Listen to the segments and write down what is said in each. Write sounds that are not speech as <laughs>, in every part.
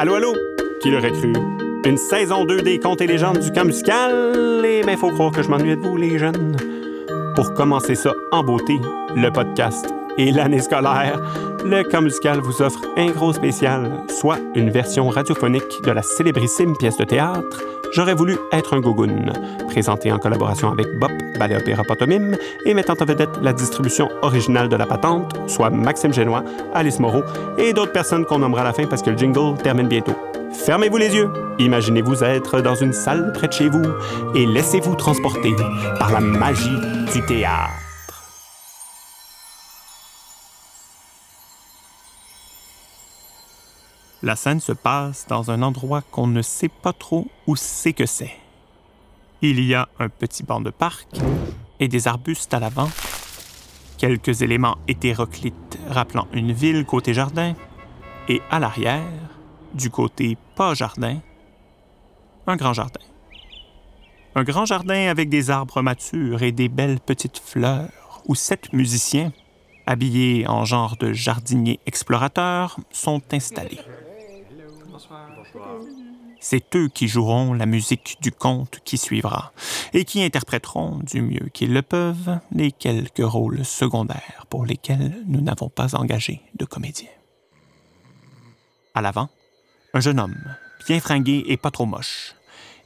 Allô, allô? Qui l'aurait cru? Une saison 2 des contes et légendes du camp musical? Et ben, faut croire que je m'ennuie de vous, les jeunes. Pour commencer ça en beauté, le podcast et l'année scolaire, le camp musical vous offre un gros spécial, soit une version radiophonique de la célébrissime pièce de théâtre J'aurais voulu être un gogoon, présenté en collaboration avec Bop, Ballet Opéra Pantomime, et mettant en vedette la distribution originale de la patente, soit Maxime Génois, Alice Moreau et d'autres personnes qu'on nommera à la fin parce que le jingle termine bientôt. Fermez-vous les yeux, imaginez-vous être dans une salle près de chez vous et laissez-vous transporter par la magie du théâtre. La scène se passe dans un endroit qu'on ne sait pas trop où c'est que c'est. Il y a un petit banc de parc et des arbustes à l'avant, quelques éléments hétéroclites rappelant une ville côté jardin, et à l'arrière, du côté pas jardin, un grand jardin. Un grand jardin avec des arbres matures et des belles petites fleurs, où sept musiciens, habillés en genre de jardiniers explorateurs, sont installés. C'est eux qui joueront la musique du conte qui suivra et qui interpréteront du mieux qu'ils le peuvent les quelques rôles secondaires pour lesquels nous n'avons pas engagé de comédien. À l'avant, un jeune homme, bien fringué et pas trop moche.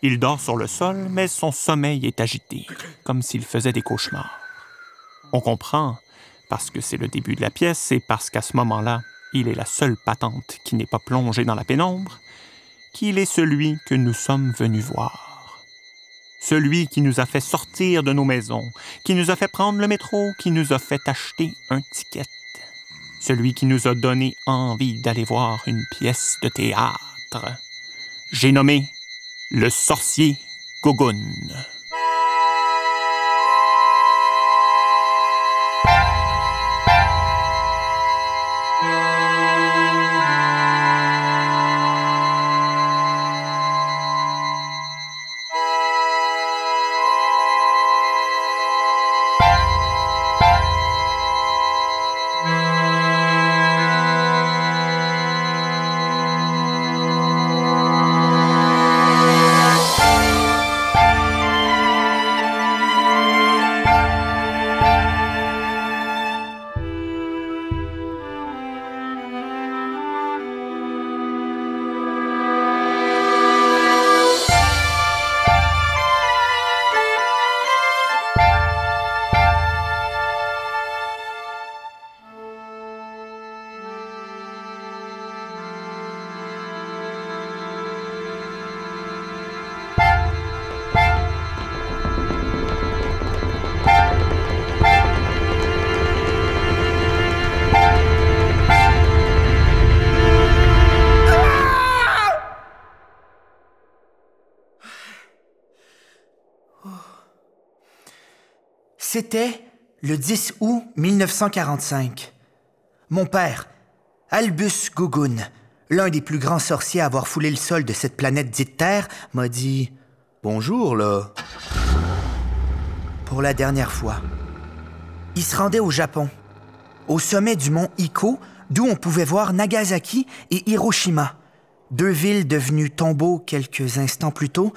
Il dort sur le sol, mais son sommeil est agité, comme s'il faisait des cauchemars. On comprend, parce que c'est le début de la pièce et parce qu'à ce moment-là, il est la seule patente qui n'est pas plongée dans la pénombre, qu'il est celui que nous sommes venus voir. Celui qui nous a fait sortir de nos maisons, qui nous a fait prendre le métro, qui nous a fait acheter un ticket. Celui qui nous a donné envie d'aller voir une pièce de théâtre. J'ai nommé le sorcier Gogun. C'était le 10 août 1945. Mon père, Albus Gugun, l'un des plus grands sorciers à avoir foulé le sol de cette planète dite Terre, m'a dit Bonjour, là. Pour la dernière fois. Il se rendait au Japon, au sommet du mont Iko, d'où on pouvait voir Nagasaki et Hiroshima, deux villes devenues tombeaux quelques instants plus tôt,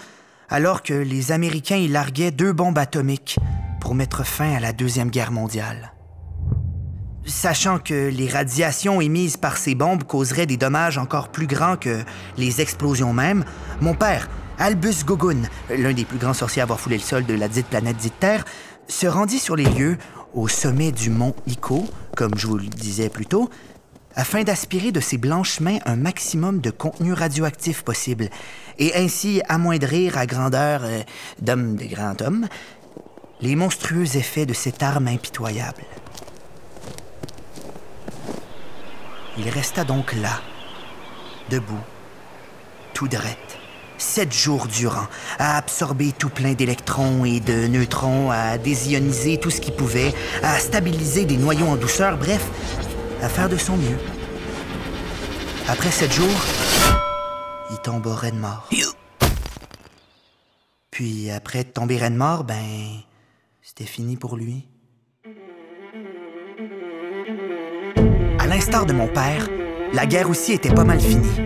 alors que les Américains y larguaient deux bombes atomiques pour mettre fin à la Deuxième Guerre mondiale. Sachant que les radiations émises par ces bombes causeraient des dommages encore plus grands que les explosions mêmes, mon père, Albus Gogun, l'un des plus grands sorciers à avoir foulé le sol de la dite planète dite Terre, se rendit sur les lieux, au sommet du mont Iko, comme je vous le disais plus tôt, afin d'aspirer de ses blanches mains un maximum de contenu radioactif possible, et ainsi amoindrir à grandeur euh, d'homme de grand homme les monstrueux effets de cette arme impitoyable. Il resta donc là, debout, tout drette, sept jours durant, à absorber tout plein d'électrons et de neutrons, à désioniser tout ce qu'il pouvait, à stabiliser des noyaux en douceur, bref, à faire de son mieux. Après sept jours, il tomba raide mort. Puis après tomber raide mort, ben, c'était fini pour lui. À l'instar de mon père, la guerre aussi était pas mal finie.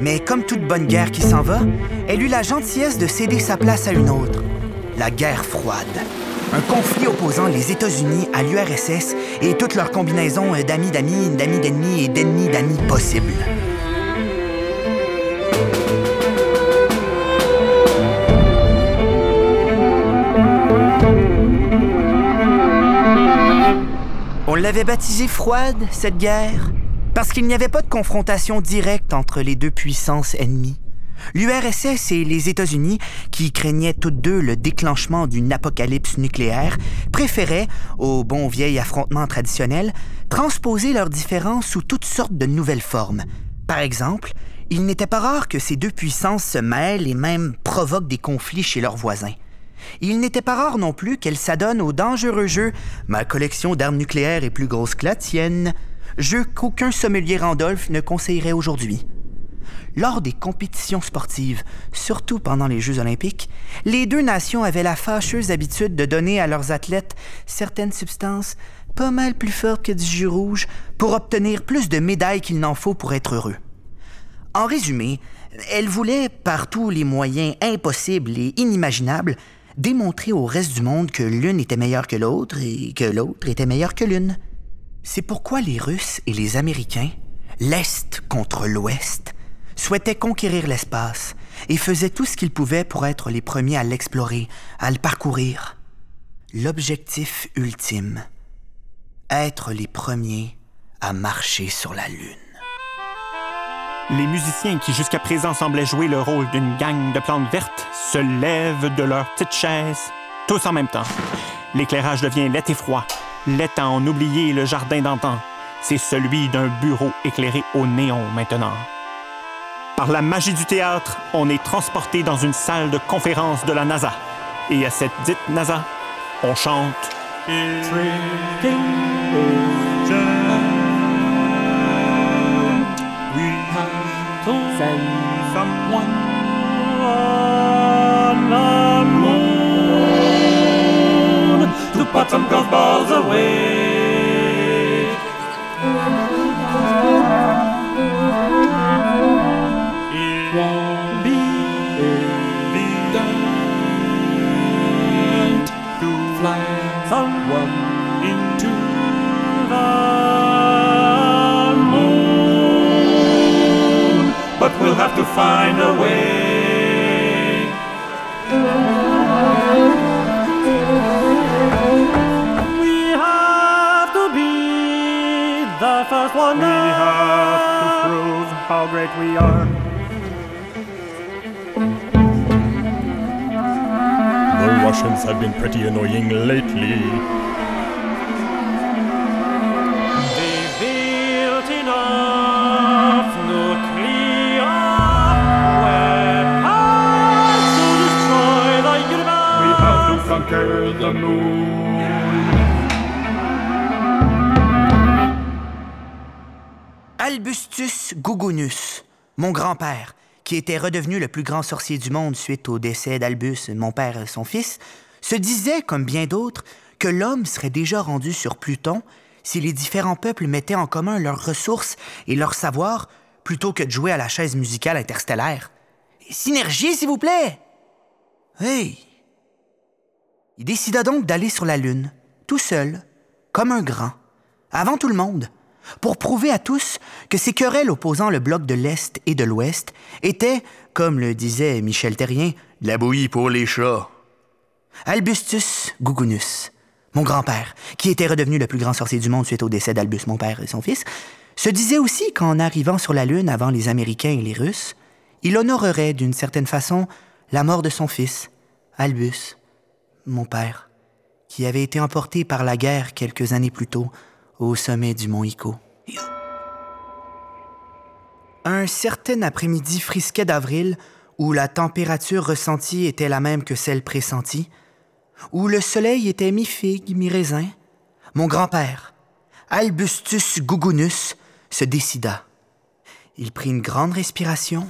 Mais comme toute bonne guerre qui s'en va, elle eut la gentillesse de céder sa place à une autre, la guerre froide. Un conflit opposant les États-Unis à l'URSS et toute leur combinaison d'amis d'amis, d'amis d'ennemis et d'ennemis d'amis possibles. L'avait baptisée froide, cette guerre, parce qu'il n'y avait pas de confrontation directe entre les deux puissances ennemies. L'URSS et les États-Unis, qui craignaient toutes deux le déclenchement d'une apocalypse nucléaire, préféraient, au bon vieil affrontement traditionnel, transposer leurs différences sous toutes sortes de nouvelles formes. Par exemple, il n'était pas rare que ces deux puissances se mêlent et même provoquent des conflits chez leurs voisins. Il n'était pas rare non plus qu'elles s'adonnent au dangereux jeu Ma collection d'armes nucléaires est plus grosse que la tienne, jeu qu'aucun sommelier Randolph ne conseillerait aujourd'hui. Lors des compétitions sportives, surtout pendant les Jeux olympiques, les deux nations avaient la fâcheuse habitude de donner à leurs athlètes certaines substances pas mal plus fortes que du jus rouge pour obtenir plus de médailles qu'il n'en faut pour être heureux. En résumé, elles voulaient, par tous les moyens impossibles et inimaginables, démontrer au reste du monde que l'une était meilleure que l'autre et que l'autre était meilleure que l'une. C'est pourquoi les Russes et les Américains, l'Est contre l'Ouest, souhaitaient conquérir l'espace et faisaient tout ce qu'ils pouvaient pour être les premiers à l'explorer, à le parcourir. L'objectif ultime, être les premiers à marcher sur la Lune. Les musiciens qui jusqu'à présent semblaient jouer le rôle d'une gang de plantes vertes se lèvent de leurs petites chaises, tous en même temps. L'éclairage devient laid et froid, laid à en oublier le jardin d'antan. C'est celui d'un bureau éclairé au néon maintenant. Par la magie du théâtre, on est transporté dans une salle de conférence de la NASA. Et à cette dite NASA, on chante. Send someone on the moon to put some balls away. Have to find a way. We have to be the first one. We have to prove how great we are. The Russians have been pretty annoying lately. Albustus Gugunus, mon grand-père, qui était redevenu le plus grand sorcier du monde suite au décès d'Albus, mon père et son fils, se disait, comme bien d'autres, que l'homme serait déjà rendu sur Pluton si les différents peuples mettaient en commun leurs ressources et leurs savoirs plutôt que de jouer à la chaise musicale interstellaire. Synergie, s'il vous plaît! Hey! Il décida donc d'aller sur la Lune, tout seul, comme un grand, avant tout le monde, pour prouver à tous que ces querelles opposant le bloc de l'Est et de l'Ouest étaient, comme le disait Michel Terrien, de la bouillie pour les chats. Albustus Gugunus, mon grand-père, qui était redevenu le plus grand sorcier du monde suite au décès d'Albus, mon père et son fils, se disait aussi qu'en arrivant sur la Lune avant les Américains et les Russes, il honorerait d'une certaine façon la mort de son fils, Albus, mon père, qui avait été emporté par la guerre quelques années plus tôt au sommet du mont Ico. Un certain après-midi frisquet d'avril, où la température ressentie était la même que celle pressentie, où le soleil était mi-figue, mi-raisin, mon grand-père, Albustus Gugunus, se décida. Il prit une grande respiration,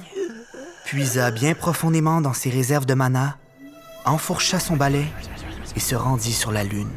puisa bien profondément dans ses réserves de mana, enfourcha son balai et se rendit sur la lune.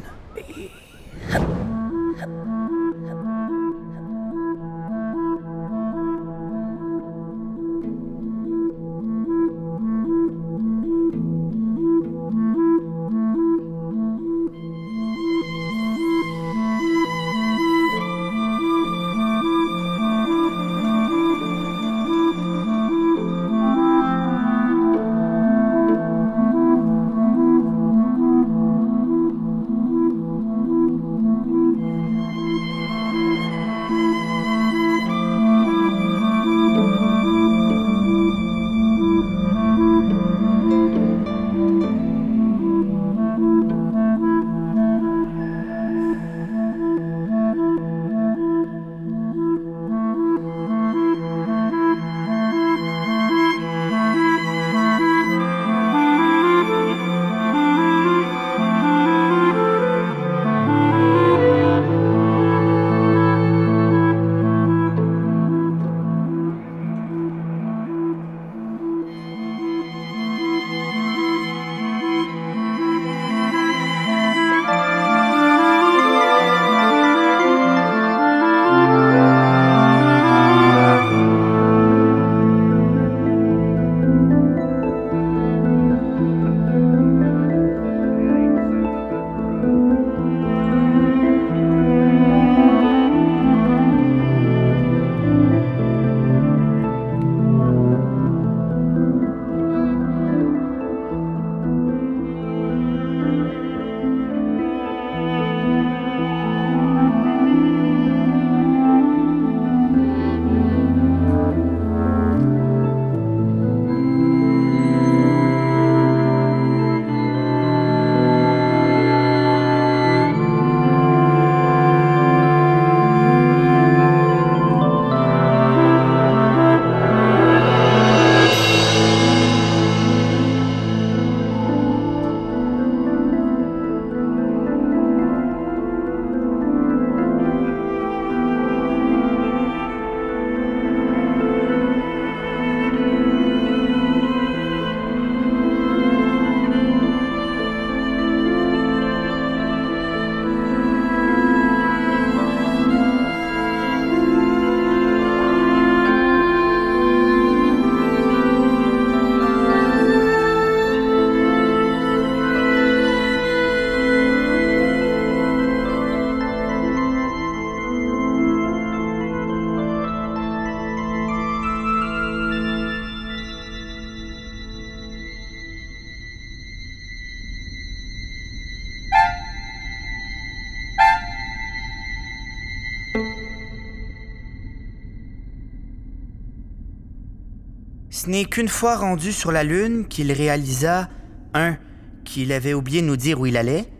Ce n'est qu'une fois rendu sur la Lune qu'il réalisa 1. qu'il avait oublié de nous dire où il allait,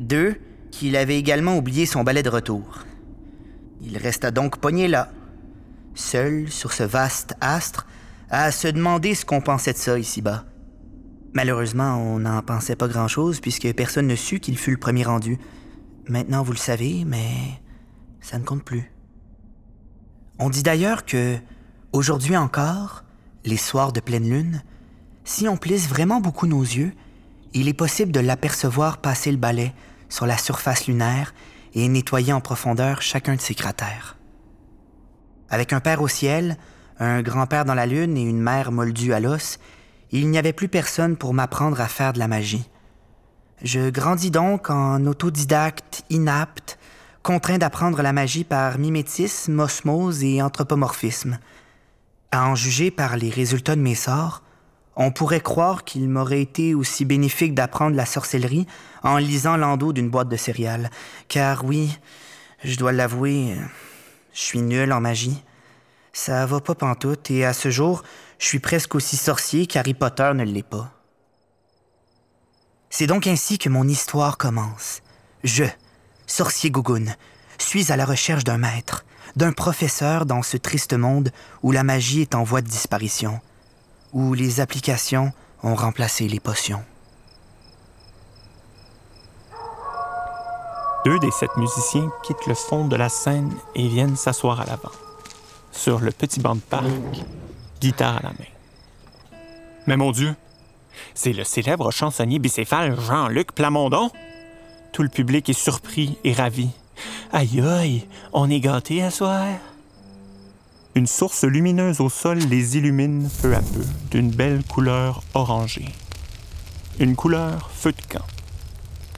2. qu'il avait également oublié son balai de retour. Il resta donc pogné là, seul sur ce vaste astre, à se demander ce qu'on pensait de ça ici-bas. Malheureusement, on n'en pensait pas grand-chose puisque personne ne sut qu'il fut le premier rendu. Maintenant, vous le savez, mais ça ne compte plus. On dit d'ailleurs que, aujourd'hui encore, les soirs de pleine lune, si on plisse vraiment beaucoup nos yeux, il est possible de l'apercevoir passer le balai sur la surface lunaire et nettoyer en profondeur chacun de ses cratères. Avec un père au ciel, un grand-père dans la lune et une mère moldue à l'os, il n'y avait plus personne pour m'apprendre à faire de la magie. Je grandis donc en autodidacte inapte, contraint d'apprendre la magie par mimétisme, osmose et anthropomorphisme. À en juger par les résultats de mes sorts, on pourrait croire qu'il m'aurait été aussi bénéfique d'apprendre la sorcellerie en lisant l'endos d'une boîte de céréales. Car oui, je dois l'avouer, je suis nul en magie. Ça va pas pantoute, et à ce jour, je suis presque aussi sorcier qu'Harry Potter ne l'est pas. C'est donc ainsi que mon histoire commence. Je, sorcier Gougoun, suis à la recherche d'un maître, d'un professeur dans ce triste monde où la magie est en voie de disparition, où les applications ont remplacé les potions. Deux des sept musiciens quittent le fond de la scène et viennent s'asseoir à l'avant, sur le petit banc de parc, guitare à la main. Mais mon Dieu, c'est le célèbre chansonnier bicéphale Jean-Luc Plamondon. Tout le public est surpris et ravi. Aïe aïe, on est gâtés à soir. Une source lumineuse au sol les illumine peu à peu d'une belle couleur orangée. Une couleur feu de camp.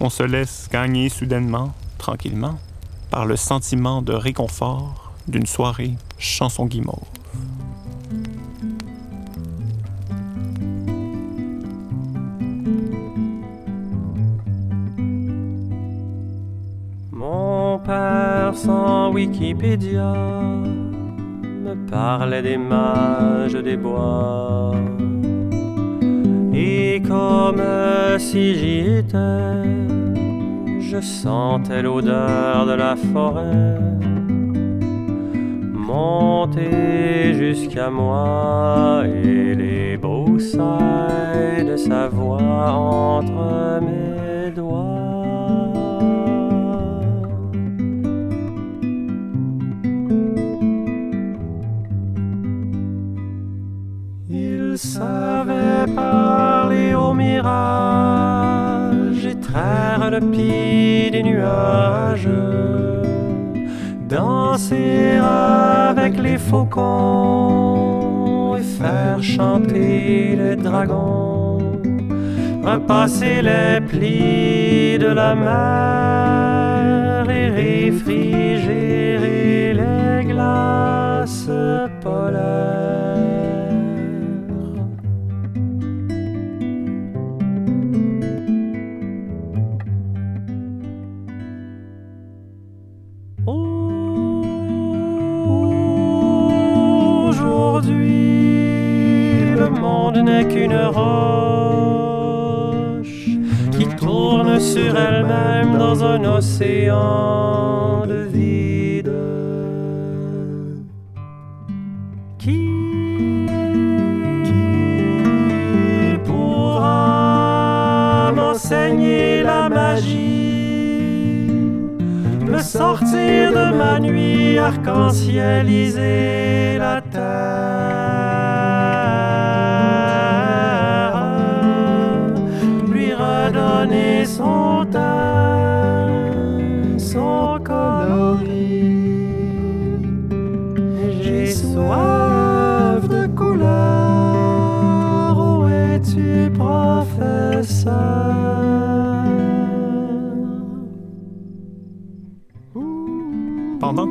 On se laisse gagner soudainement, tranquillement, par le sentiment de réconfort d'une soirée chanson guimauve. Père sans Wikipédia me parlait des mages des bois. Et comme si j'y étais, je sentais l'odeur de la forêt monter jusqu'à moi et les broussailles de sa voix entre mes Savait parler au mirage et traire le pied des nuages, danser avec les faucons et faire chanter les dragons, repasser les plis de la mer et réfrigérer les glaces polaires. N'est qu'une roche qui tourne sur elle-même dans un océan de vide. Qui, pourra m'enseigner la magie, me sortir de ma nuit arc-en-cielisée la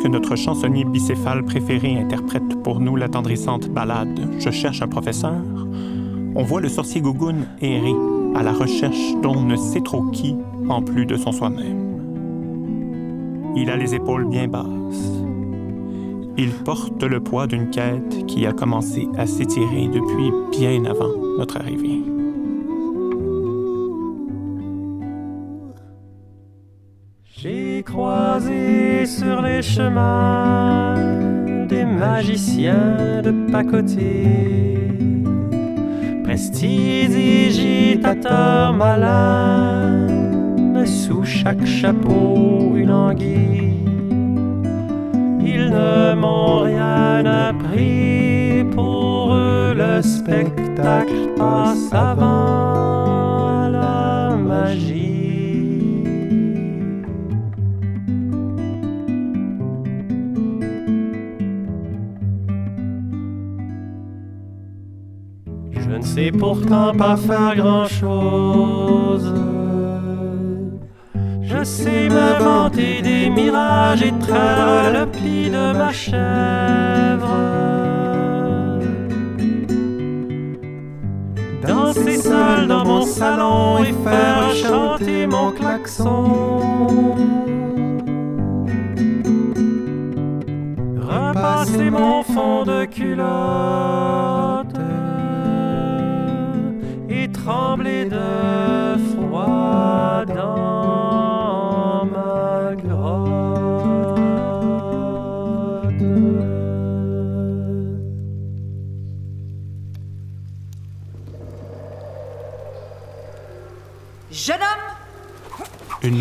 que notre chansonnier bicéphale préféré interprète pour nous l'attendrissante ballade Je cherche un professeur, on voit le sorcier Gougoun errer à la recherche d'on ne sait trop qui en plus de son soi-même. Il a les épaules bien basses il porte le poids d'une quête qui a commencé à s'étirer depuis bien avant notre arrivée. Croisé sur les chemins des magiciens de pacotille, prestidigitateurs malins, sous chaque chapeau une anguille. Ils ne m'ont rien appris, pour eux le spectacle passe avant la magie. Sais pourtant pas faire grand-chose. Je sais me vanter des mirages et traire le pli de ma chèvre. Danser seul dans mon salon et faire chanter mon klaxon. Repasser mon fond de culotte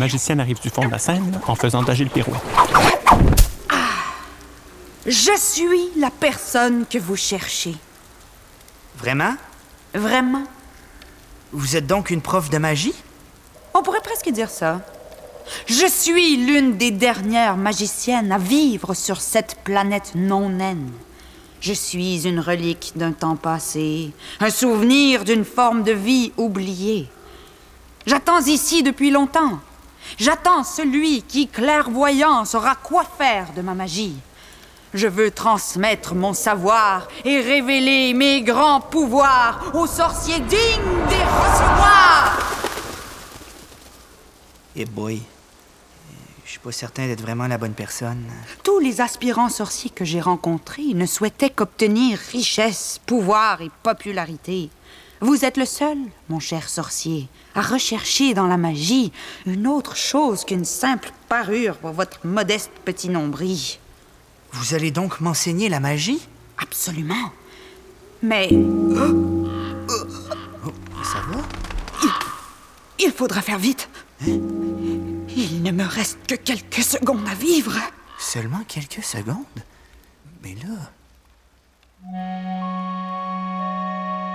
magicienne arrive du fond de la scène en faisant d'agile pirouette. je suis la personne que vous cherchez. Vraiment? Vraiment? Vous êtes donc une prof de magie? On pourrait presque dire ça. Je suis l'une des dernières magiciennes à vivre sur cette planète non naine. Je suis une relique d'un temps passé, un souvenir d'une forme de vie oubliée. J'attends ici depuis longtemps. J'attends celui qui, clairvoyant, saura quoi faire de ma magie. Je veux transmettre mon savoir et révéler mes grands pouvoirs aux sorciers dignes des recevoir. Eh boy. Euh, Je suis pas certain d'être vraiment la bonne personne. Tous les aspirants sorciers que j'ai rencontrés ne souhaitaient qu'obtenir richesse, pouvoir et popularité. Vous êtes le seul, mon cher sorcier, à rechercher dans la magie une autre chose qu'une simple parure pour votre modeste petit nombril. Vous allez donc m'enseigner la magie? Absolument. Mais Ça va? il faudra faire vite. Il ne me reste que quelques secondes à vivre. Seulement quelques secondes? Mais là...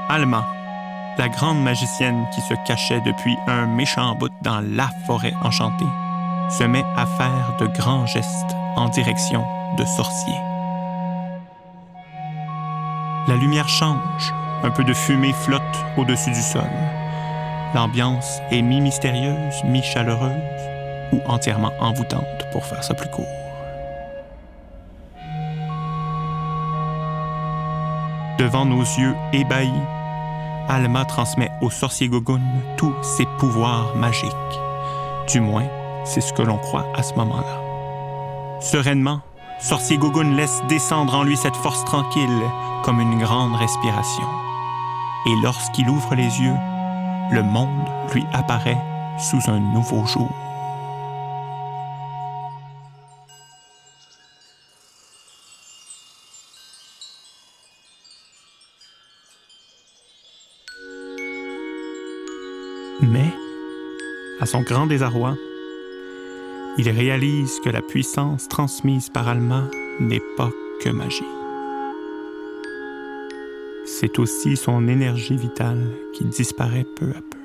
Alma, la grande magicienne qui se cachait depuis un méchant bout dans la forêt enchantée, se met à faire de grands gestes en direction de sorciers. La lumière change, un peu de fumée flotte au-dessus du sol. L'ambiance est mi-mystérieuse, mi-chaleureuse ou entièrement envoûtante pour faire ça plus court. Devant nos yeux ébahis, Alma transmet au sorcier Gogun tous ses pouvoirs magiques. Du moins, c'est ce que l'on croit à ce moment-là. Sereinement, sorcier Gogun laisse descendre en lui cette force tranquille comme une grande respiration. Et lorsqu'il ouvre les yeux, le monde lui apparaît sous un nouveau jour. À son grand désarroi, il réalise que la puissance transmise par Alma n'est pas que magie. C'est aussi son énergie vitale qui disparaît peu à peu.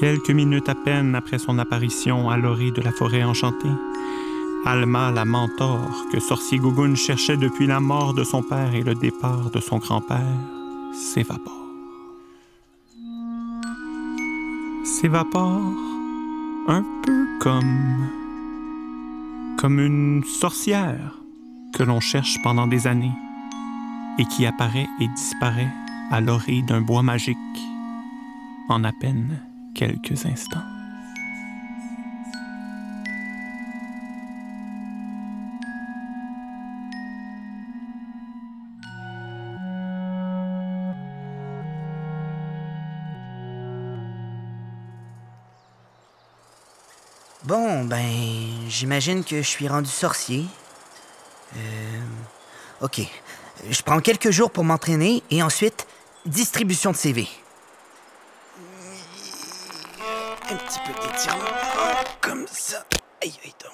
Quelques minutes à peine après son apparition à l'orée de la forêt enchantée, Alma, la mentor que Sorcier Gogun cherchait depuis la mort de son père et le départ de son grand-père, s'évapore. Un peu comme. comme une sorcière que l'on cherche pendant des années et qui apparaît et disparaît à l'orée d'un bois magique en à peine quelques instants. Ben, j'imagine que je suis rendu sorcier. Euh, ok. Je prends quelques jours pour m'entraîner et ensuite, distribution de CV. Un petit peu d'étirement. Comme ça. Aïe, aïe, donc.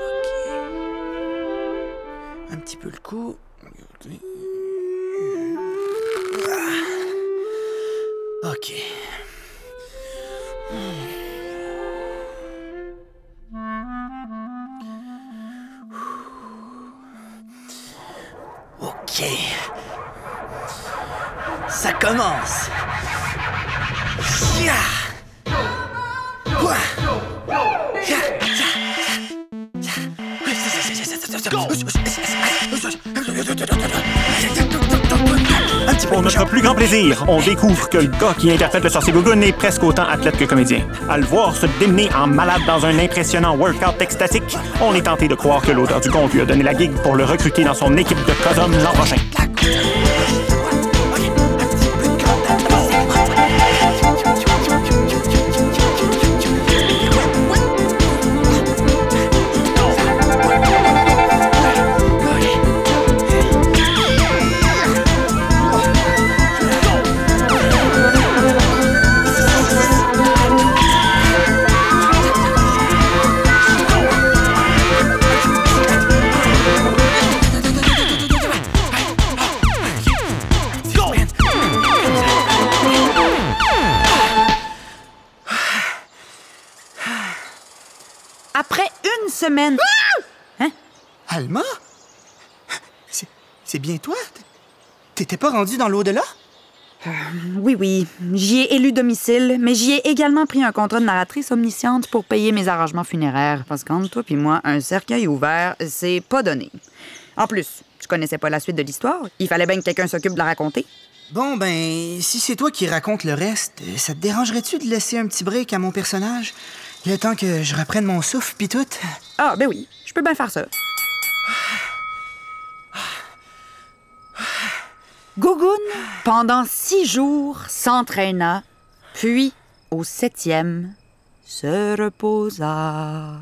Ok. Un petit peu le cou. Ah. Ok. Ça commence. Pour notre plus grand plaisir, on découvre que le gars qui interprète le sorcier Gogun est presque autant athlète que comédien. À le voir se démener en malade dans un impressionnant workout extatique, on est tenté de croire que l'auteur du conte lui a donné la gig pour le recruter dans son équipe de Cosum l'an prochain. Bien toi? T'étais pas rendu dans l'au-delà? Oui, oui, j'y ai élu domicile, mais j'y ai également pris un contrat de narratrice omnisciente pour payer mes arrangements funéraires. Parce qu'entre toi puis moi, un cercueil ouvert, c'est pas donné. En plus, je connaissais pas la suite de l'histoire. Il fallait bien que quelqu'un s'occupe de la raconter. Bon, ben, si c'est toi qui raconte le reste, euh, ça te dérangerait-tu de laisser un petit break à mon personnage? Le temps que je reprenne mon souffle pis tout? Ah, ben oui, je peux bien faire ça. Gougoun, pendant six jours, s'entraîna, puis, au septième, se reposa.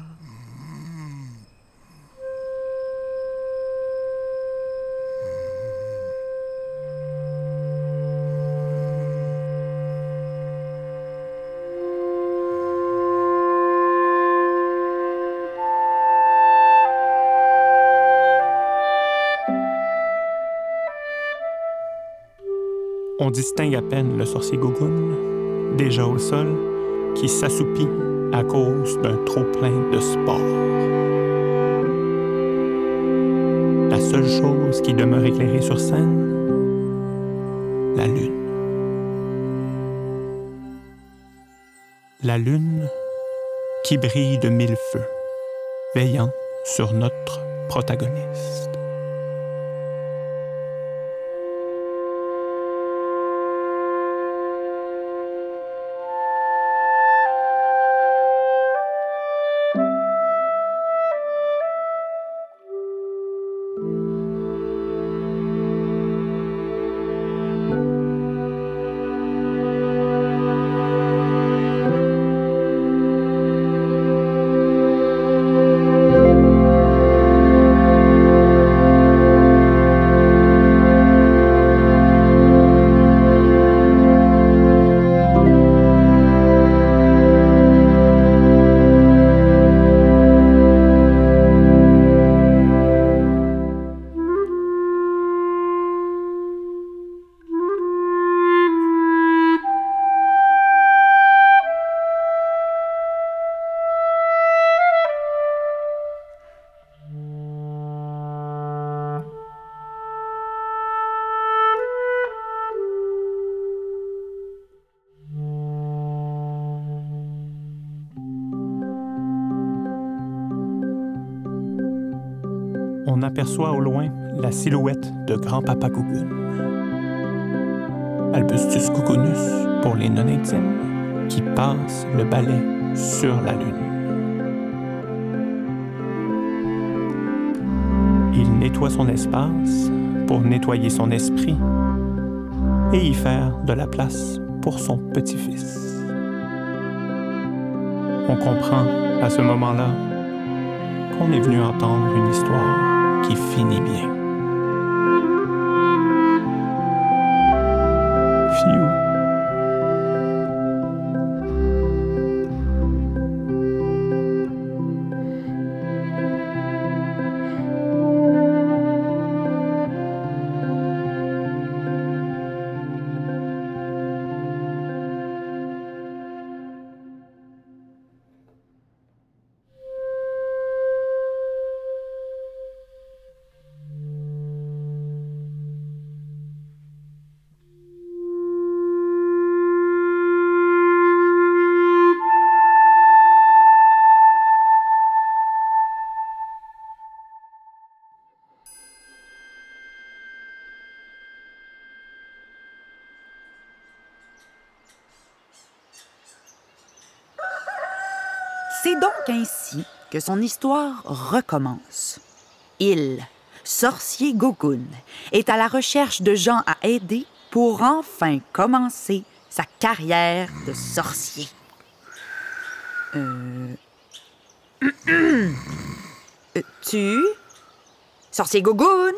On distingue à peine le sorcier Gogun, déjà au sol, qui s'assoupit à cause d'un trop-plein de sport. La seule chose qui demeure éclairée sur scène, la lune. La lune qui brille de mille feux, veillant sur notre protagoniste. Aperçoit au loin la silhouette de grand-papa Gougoun. Albustus Gougounus pour les non-intimes, qui passe le balai sur la lune. Il nettoie son espace pour nettoyer son esprit et y faire de la place pour son petit-fils. On comprend à ce moment-là qu'on est venu entendre une histoire qui finit bien. Que son histoire recommence. Il, sorcier Gogun, est à la recherche de gens à aider pour enfin commencer sa carrière de sorcier. Euh... <clears throat> Euh, tu, sorcier Gogun,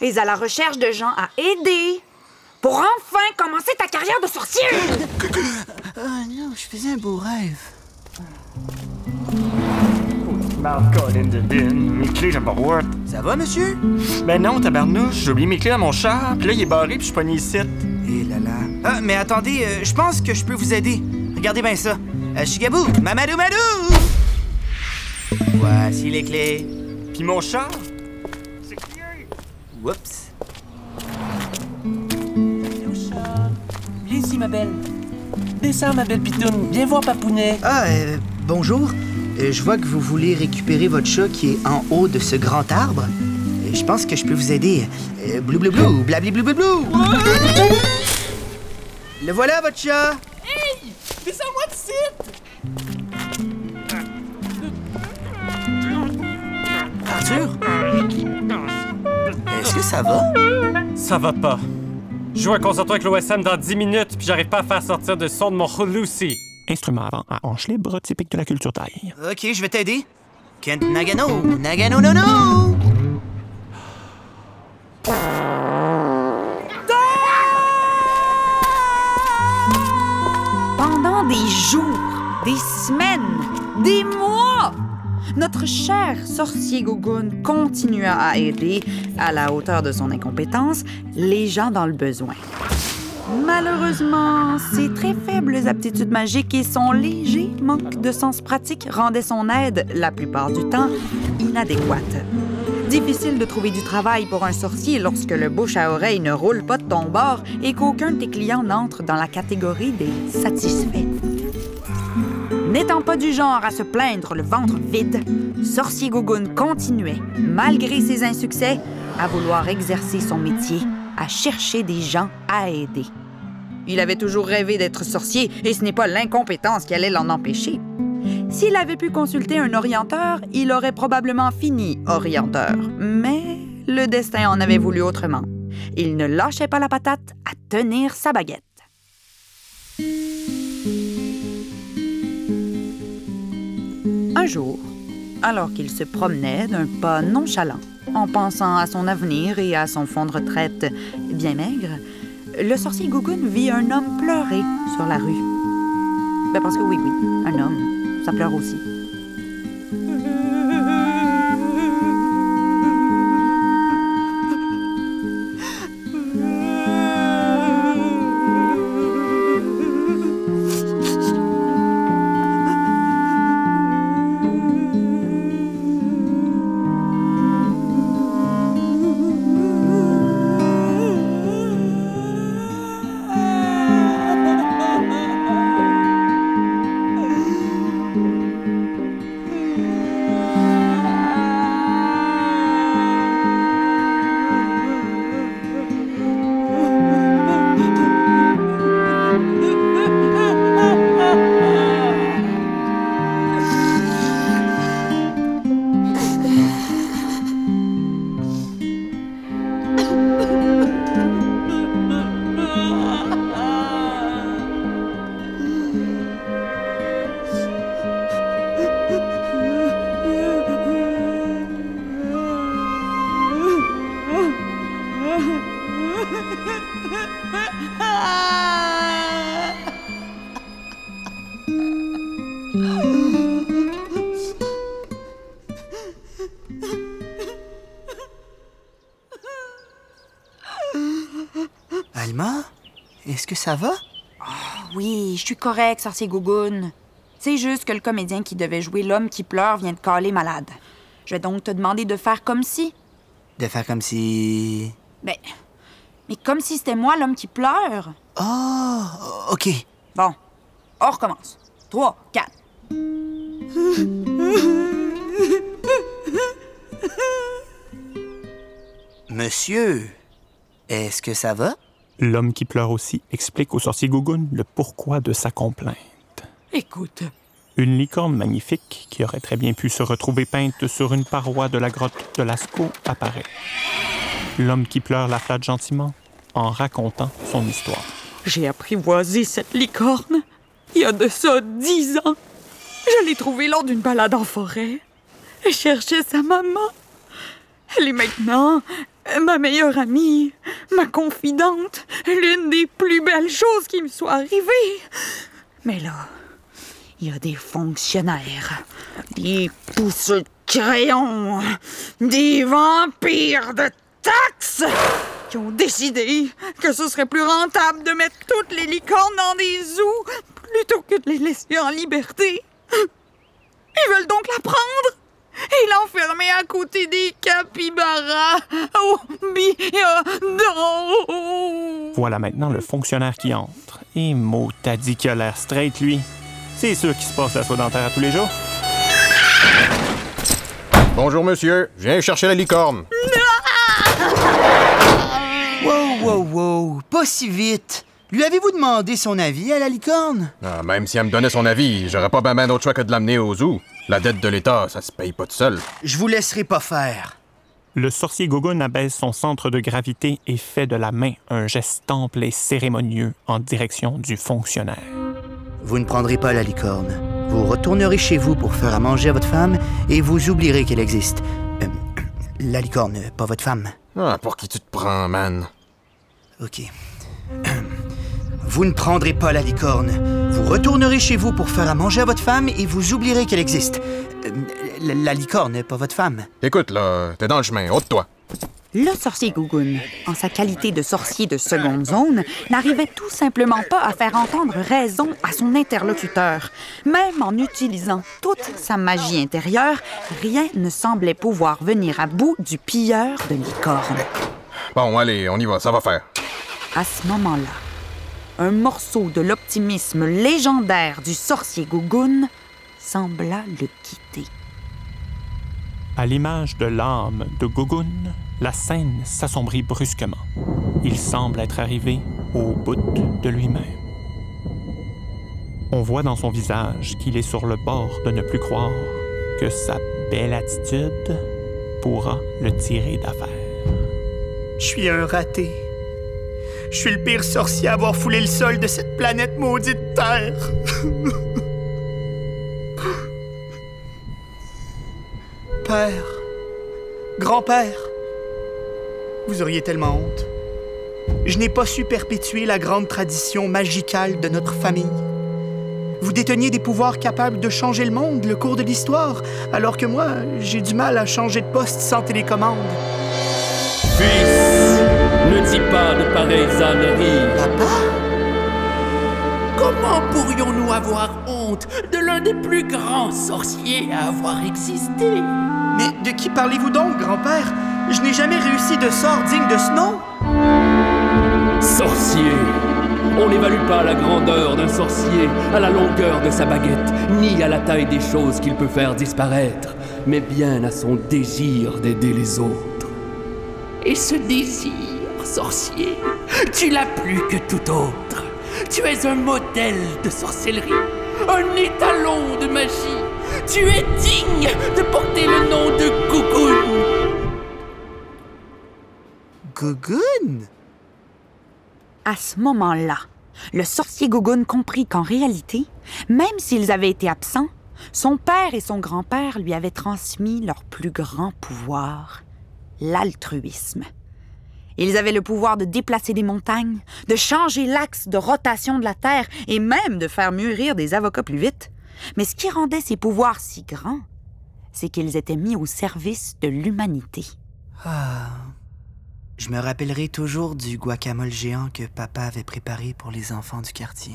es à la recherche de gens à aider pour enfin commencer ta carrière de sorcier. Ah non, je faisais un beau rêve. Mouth Colin de bin, mes clés, j'ai pas voir. Ça va, monsieur? Ben non, tabarnouche, j'ai oublié mes clés dans mon char, puis là, il est barré, puis je suis pogné ici. Eh là là. Ah, mais attendez, euh, je pense que je peux vous aider. Regardez bien ça. Euh, Chigabou, Mamadou Madou! Voici les clés. Puis mon char? Oups. Viens ici, ma belle. Descends, ma belle pitoune. Viens voir Papounet. Ah, euh, bonjour. Euh, je vois que vous voulez récupérer votre chat qui est en haut de ce grand arbre. Euh, je pense que je peux vous aider. Euh, blou blou blou, blabli blou blou blou. Le voilà, votre chat. Descends-moi d'ici! Arthur? Est-ce que ça va? Ça va pas. Je joue un concerto avec l'OSM dans 10 minutes, puis j'arrive pas à faire sortir de son de mon Lucy. Instrument avant à hanche libre typique de la culture taille. Ok, je vais t'aider. Kent Nagano, Nagano no no! Pendant des jours, des semaines, des mois, notre cher sorcier Gogun continua à aider, à la hauteur de son incompétence, les gens dans le besoin. Malheureusement, ses très faibles aptitudes magiques et son léger manque de sens pratique rendaient son aide, la plupart du temps, inadéquate. Difficile de trouver du travail pour un sorcier lorsque le bouche à oreille ne roule pas de ton bord et qu'aucun de tes clients n'entre dans la catégorie des satisfaits. N'étant pas du genre à se plaindre le ventre vide, Sorcier Gogun continuait, malgré ses insuccès, à vouloir exercer son métier, à chercher des gens à aider. Il avait toujours rêvé d'être sorcier et ce n'est pas l'incompétence qui allait l'en empêcher. S'il avait pu consulter un orienteur, il aurait probablement fini orienteur. Mais le destin en avait voulu autrement. Il ne lâchait pas la patate à tenir sa baguette. Un jour, alors qu'il se promenait d'un pas nonchalant, en pensant à son avenir et à son fonds de retraite bien maigre, le sorcier Gougoun vit un homme pleurer sur la rue. Ben parce que oui, oui, un homme, ça pleure aussi. Ça va? Oui, je suis correct, sorcier Gougoun. C'est juste que le comédien qui devait jouer l'homme qui pleure vient de caler malade. Je vais donc te demander de faire comme si. De faire comme si... Ben. Mais comme si c'était moi l'homme qui pleure. Oh, ok. Bon, on recommence. Trois, quatre. Monsieur, est-ce que ça va? L'homme qui pleure aussi explique au sorcier Gougoun le pourquoi de sa complainte. Écoute, Une licorne magnifique, qui aurait très bien pu se retrouver peinte sur une paroi de la grotte de Lascaux, apparaît. L'homme qui pleure la flatte gentiment en racontant son histoire. J'ai apprivoisé cette licorne il y a de ça dix ans. Je l'ai trouvée lors d'une balade en forêt. Elle cherchait sa maman. Elle est maintenant ma meilleure amie, ma confidente, l'une des plus belles choses qui me soient arrivées. Mais là, il y a des fonctionnaires, des pousses crayons, des vampires de taxes qui ont décidé que ce serait plus rentable de mettre toutes les licornes dans des zoos plutôt que de les laisser en liberté. Ils veulent donc la prendre et l'enfermer à côté des capybaras au biodôme. Voilà maintenant le fonctionnaire qui entre. Et mot t'as dit qu'il a l'air straight, lui. C'est sûr qu'il se passe la soie dentaire à tous les jours. Bonjour, monsieur. Je viens chercher la licorne. Wow, wow, wow, pas si vite. Lui avez-vous demandé son avis à la licorne? Ah, même si elle me donnait son avis, j'aurais pas ben ben d'autre choix que de l'amener au zoo. La dette de l'État, ça se paye pas tout seul. Je vous laisserai pas faire. Le sorcier Gogun abaisse son centre de gravité et fait de la main un geste temple et cérémonieux en direction du fonctionnaire. Vous ne prendrez pas la licorne. Vous retournerez chez vous pour faire à manger à votre femme et vous oublierez qu'elle existe. Euh, la licorne, pas votre femme. Ah, pour qui tu te prends, man? Ok. Vous ne prendrez pas la licorne. Retournerez chez vous pour faire à manger à votre femme et vous oublierez qu'elle existe. Euh, La, la licorne, pas votre femme. Écoute, là, t'es dans le chemin, ôte-toi. Le sorcier Gougoun, en sa qualité de sorcier de seconde zone, n'arrivait tout simplement pas à faire entendre raison à son interlocuteur. Même en utilisant toute sa magie intérieure, rien ne semblait pouvoir venir à bout du pilleur de licorne. Bon, allez, on y va, ça va faire. À ce moment-là, un morceau de l'optimisme légendaire du sorcier Gougoun sembla le quitter. À l'image de l'âme de Gogun, la scène s'assombrit brusquement. Il semble être arrivé au bout de lui-même. On voit dans son visage qu'il est sur le bord de ne plus croire que sa belle attitude pourra le tirer d'affaire. Je suis un raté. Je suis le pire sorcier à avoir foulé le sol de cette planète maudite Terre. <laughs> Père, grand-père, vous auriez tellement honte. Je n'ai pas su perpétuer la grande tradition magicale de notre famille. Vous déteniez des pouvoirs capables de changer le monde, le cours de l'histoire, alors que moi, j'ai du mal à changer de poste sans télécommande. Ne dis pas de pareilles âneries. Papa? Comment pourrions-nous avoir honte de l'un des plus grands sorciers à avoir existé? Mais de qui parlez-vous donc, grand-père? Je n'ai jamais réussi de sort digne de ce nom. Sorcier On n'évalue pas la grandeur d'un sorcier à la longueur de sa baguette, ni à la taille des choses qu'il peut faire disparaître, mais bien à son désir d'aider les autres. Et ce désir, sorcier, tu l'as plus que tout autre. Tu es un modèle de sorcellerie, un étalon de magie. Tu es digne de porter le nom de Gougoun. Gougoun? À ce moment-là, le sorcier Gougoun comprit qu'en réalité, même s'ils avaient été absents, son père et son grand-père lui avaient transmis leur plus grand pouvoir, l'altruisme. Ils avaient le pouvoir de déplacer des montagnes, de changer l'axe de rotation de la Terre et même de faire mûrir des avocats plus vite. Mais ce qui rendait ces pouvoirs si grands, c'est qu'ils étaient mis au service de l'humanité. Ah. Je me rappellerai toujours du guacamole géant que papa avait préparé pour les enfants du quartier.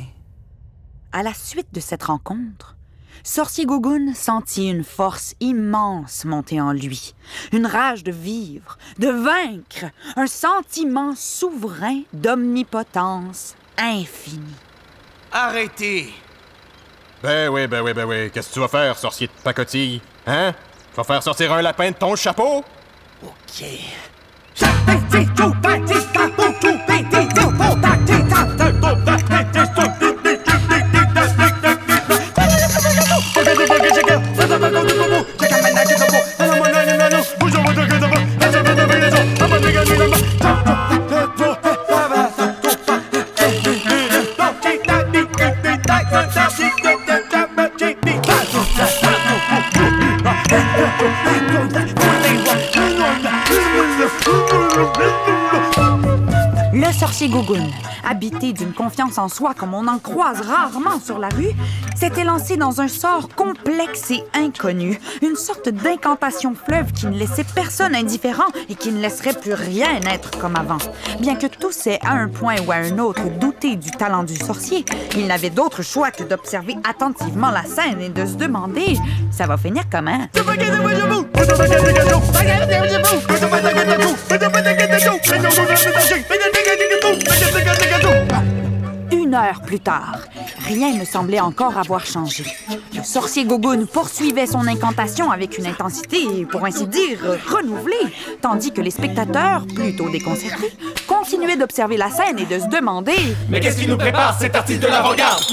À la suite de cette rencontre, Sorcier Gogun sentit une force immense monter en lui, une rage de vivre, de vaincre, un sentiment souverain d'omnipotence infinie. Arrêtez! Ben oui, ben oui, ben oui. Qu'est-ce que tu vas faire, sorcier de pacotille? Hein? Tu vas faire sortir un lapin de ton chapeau? Ok. Yes. Le sorcier Gogun, habité d'une confiance en soi comme on en croise rarement sur la rue, s'était lancé dans un sort complexe et inconnu, une sorte d'incantation fleuve qui ne laissait personne indifférent et qui ne laisserait plus rien être comme avant. Bien que tous aient à un point ou à un autre douté du talent du sorcier, il n'avait d'autre choix que d'observer attentivement la scène et de se demander ça va finir comment. Plus tard, rien ne semblait encore avoir changé. Le sorcier Gogun poursuivait son incantation avec une intensité, pour ainsi dire, renouvelée, tandis que les spectateurs, plutôt déconcertés, continuaient d'observer la scène et de se demander Mais qu'est-ce qui nous prépare, cet artiste de l'avant-garde?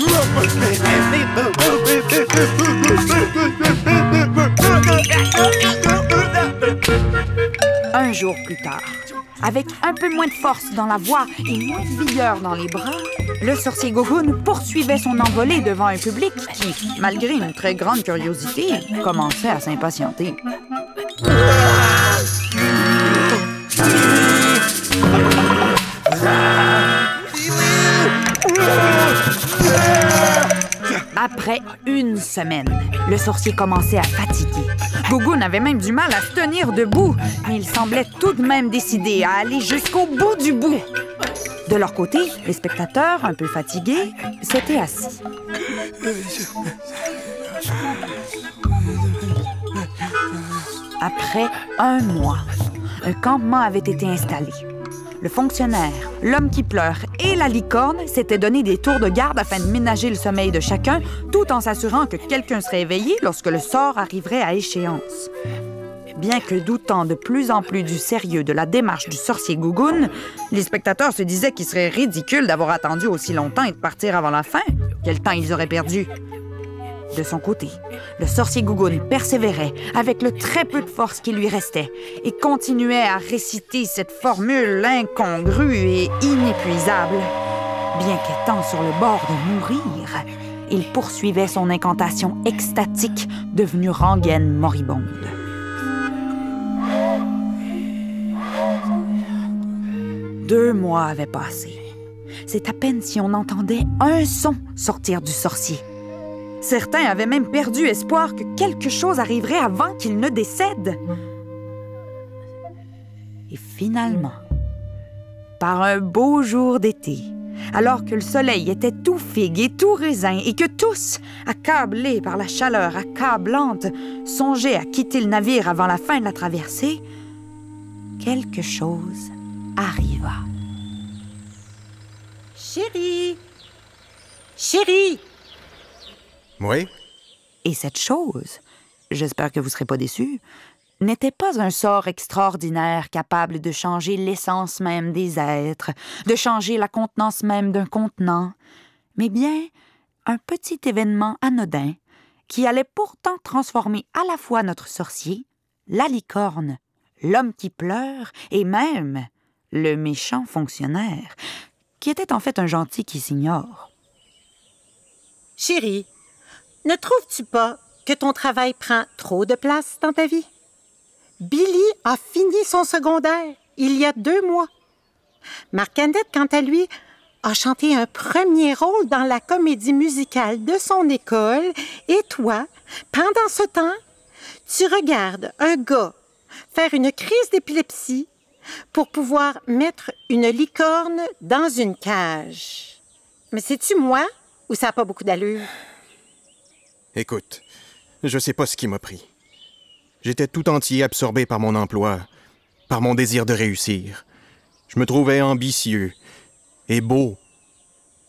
Un jour plus tard, avec un peu moins de force dans la voix et moins de vigueur dans les bras, le sorcier Gogun poursuivait son envolée devant un public qui, malgré une très grande curiosité, commençait à s'impatienter. Après une semaine, le sorcier commençait à fatiguer. Gogun avait même du mal à se tenir debout, mais il semblait tout de même décidé à aller jusqu'au bout du bout. De leur côté, les spectateurs, un peu fatigués, s'étaient assis. Après un mois, un campement avait été installé. Le fonctionnaire, l'homme qui pleure et la licorne s'étaient donné des tours de garde afin de ménager le sommeil de chacun, tout en s'assurant que quelqu'un serait éveillé lorsque le sort arriverait à échéance. Bien que doutant de plus en plus du sérieux de la démarche du sorcier Gougoun, les spectateurs se disaient qu'il serait ridicule d'avoir attendu aussi longtemps et de partir avant la fin. Quel temps ils auraient perdu? De son côté, le sorcier Gougoun persévérait avec le très peu de force qui lui restait et continuait à réciter cette formule incongrue et inépuisable. Bien qu'étant sur le bord de mourir, il poursuivait son incantation extatique devenue rengaine moribonde. Deux mois avaient passé. C'est à peine si on entendait un son sortir du sorcier. Certains avaient même perdu espoir que quelque chose arriverait avant qu'il ne décède. Et finalement, par un beau jour d'été, alors que le soleil était tout figue et tout raisin et que tous, accablés par la chaleur accablante, songeaient à quitter le navire avant la fin de la traversée, quelque chose arriva. Chérie! Chérie! Oui? Et cette chose, j'espère que vous ne serez pas déçus, n'était pas un sort extraordinaire capable de changer l'essence même des êtres, de changer la contenance même d'un contenant, mais bien un petit événement anodin qui allait pourtant transformer à la fois notre sorcier, la licorne, l'homme qui pleure et même le méchant fonctionnaire, qui était en fait un gentil qui s'ignore. Chérie, ne trouves-tu pas que ton travail prend trop de place dans ta vie? Billy a fini son secondaire il y a deux mois. Marc-Annette, quant à lui, a chanté un premier rôle dans la comédie musicale de son école. Et toi, pendant ce temps, tu regardes un gars faire une crise d'épilepsie pour pouvoir mettre une licorne dans une cage. Mais c'est-tu moi ou ça n'a pas beaucoup d'allure? Écoute, je sais pas ce qui m'a pris. J'étais tout entier absorbé par mon emploi, par mon désir de réussir. Je me trouvais ambitieux et beau.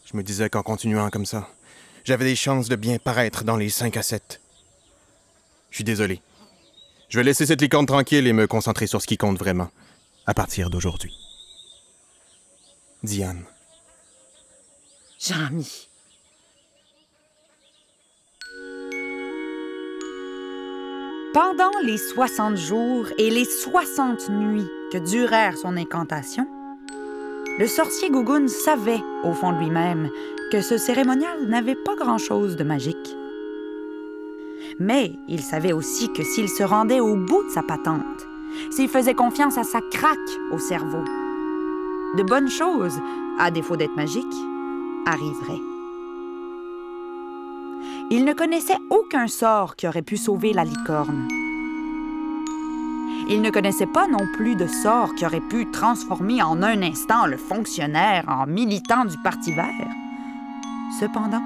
Je me disais qu'en continuant comme ça, j'avais des chances de bien paraître dans les 5 à 7. Je suis désolé. Je vais laisser cette licorne tranquille et me concentrer sur ce qui compte vraiment, à partir d'aujourd'hui. Diane. Jean-Mi. Pendant les 60 jours et les 60 nuits que durèrent son incantation, le sorcier Gougoun savait, au fond de lui-même, que ce cérémonial n'avait pas grand-chose de magique. Mais il savait aussi que s'il se rendait au bout de sa patente, s'il faisait confiance à sa craque au cerveau, de bonnes choses, à défaut d'être magiques, arriveraient. Il ne connaissait aucun sort qui aurait pu sauver la licorne. Il ne connaissait pas non plus de sort qui aurait pu transformer en un instant le fonctionnaire en militant du Parti vert. Cependant,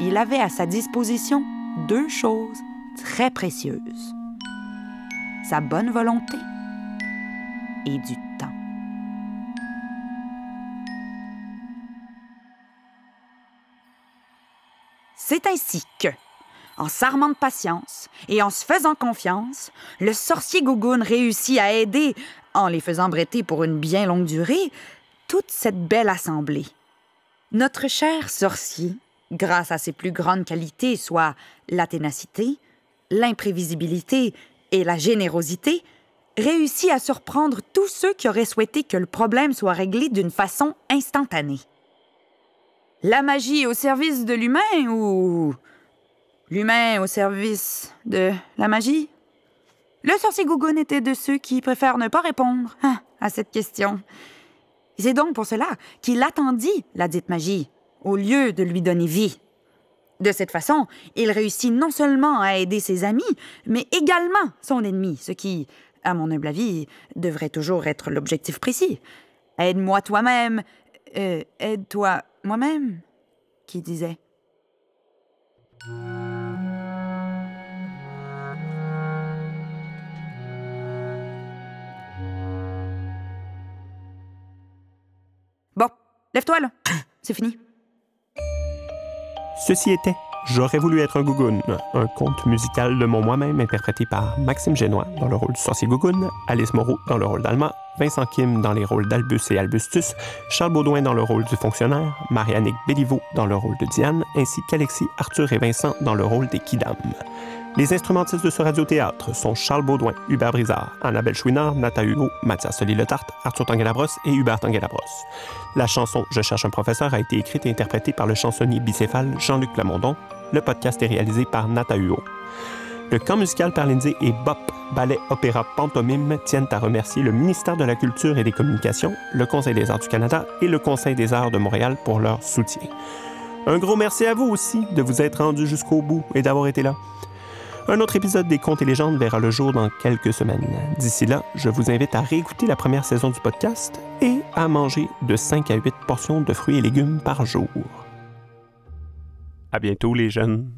il avait à sa disposition deux choses très précieuses. Sa bonne volonté et du C'est ainsi que, en s'armant de patience et en se faisant confiance, le sorcier Gougoun réussit à aider, en les faisant bretter pour une bien longue durée, toute cette belle assemblée. Notre cher sorcier, grâce à ses plus grandes qualités, soit la ténacité, l'imprévisibilité et la générosité, réussit à surprendre tous ceux qui auraient souhaité que le problème soit réglé d'une façon instantanée. La magie au service de l'humain ou l'humain au service de la magie? Le sorcier Gougoun était de ceux qui préfèrent ne pas répondre hein, à cette question. C'est donc pour cela qu'il attendit la dite magie, au lieu de lui donner vie. De cette façon, il réussit non seulement à aider ses amis, mais également son ennemi, ce qui, à mon humble avis, devrait toujours être l'objectif précis. Aide-moi toi-même. Euh, aide-toi moi-même, qui disait. Bon, lève-toi. C'est fini. Ceci était J'aurais voulu être un Gougoun, un conte musical de mon moi-même interprété par Maxime Génois dans le rôle du sorcier Gougoun, Alice Moreau dans le rôle d'Alma, Vincent Kim dans les rôles d'Albus et Albustus, Charles Baudouin dans le rôle du fonctionnaire, Marianne Béliveau dans le rôle de Diane, ainsi qu'Alexis, Arthur et Vincent dans le rôle des Kidam. Les instrumentistes de ce radiothéâtre sont Charles Baudouin, Hubert Brizard, Annabelle Chouinard, Nata Hugo, Mathias Soli-Letarte, Arthur Tanguay-Labrosse et Hubert Tanguay-Labrosse. La chanson Je cherche un professeur a été écrite et interprétée par le chansonnier bicéphale Jean-Luc Plamondon. Le podcast est réalisé par Nata Hugo. Le camp musical Parlindsé et BOP, ballet, opéra, pantomime, tiennent à remercier le ministère de la Culture et des Communications, le Conseil des arts du Canada et le Conseil des arts de Montréal pour leur soutien. Un gros merci à vous aussi de vous être rendu jusqu'au bout et d'avoir été là. Un autre épisode des Contes et légendes verra le jour dans quelques semaines. D'ici là, je vous invite à réécouter la première saison du podcast et à manger de 5 à 8 portions de fruits et légumes par jour. À bientôt les jeunes.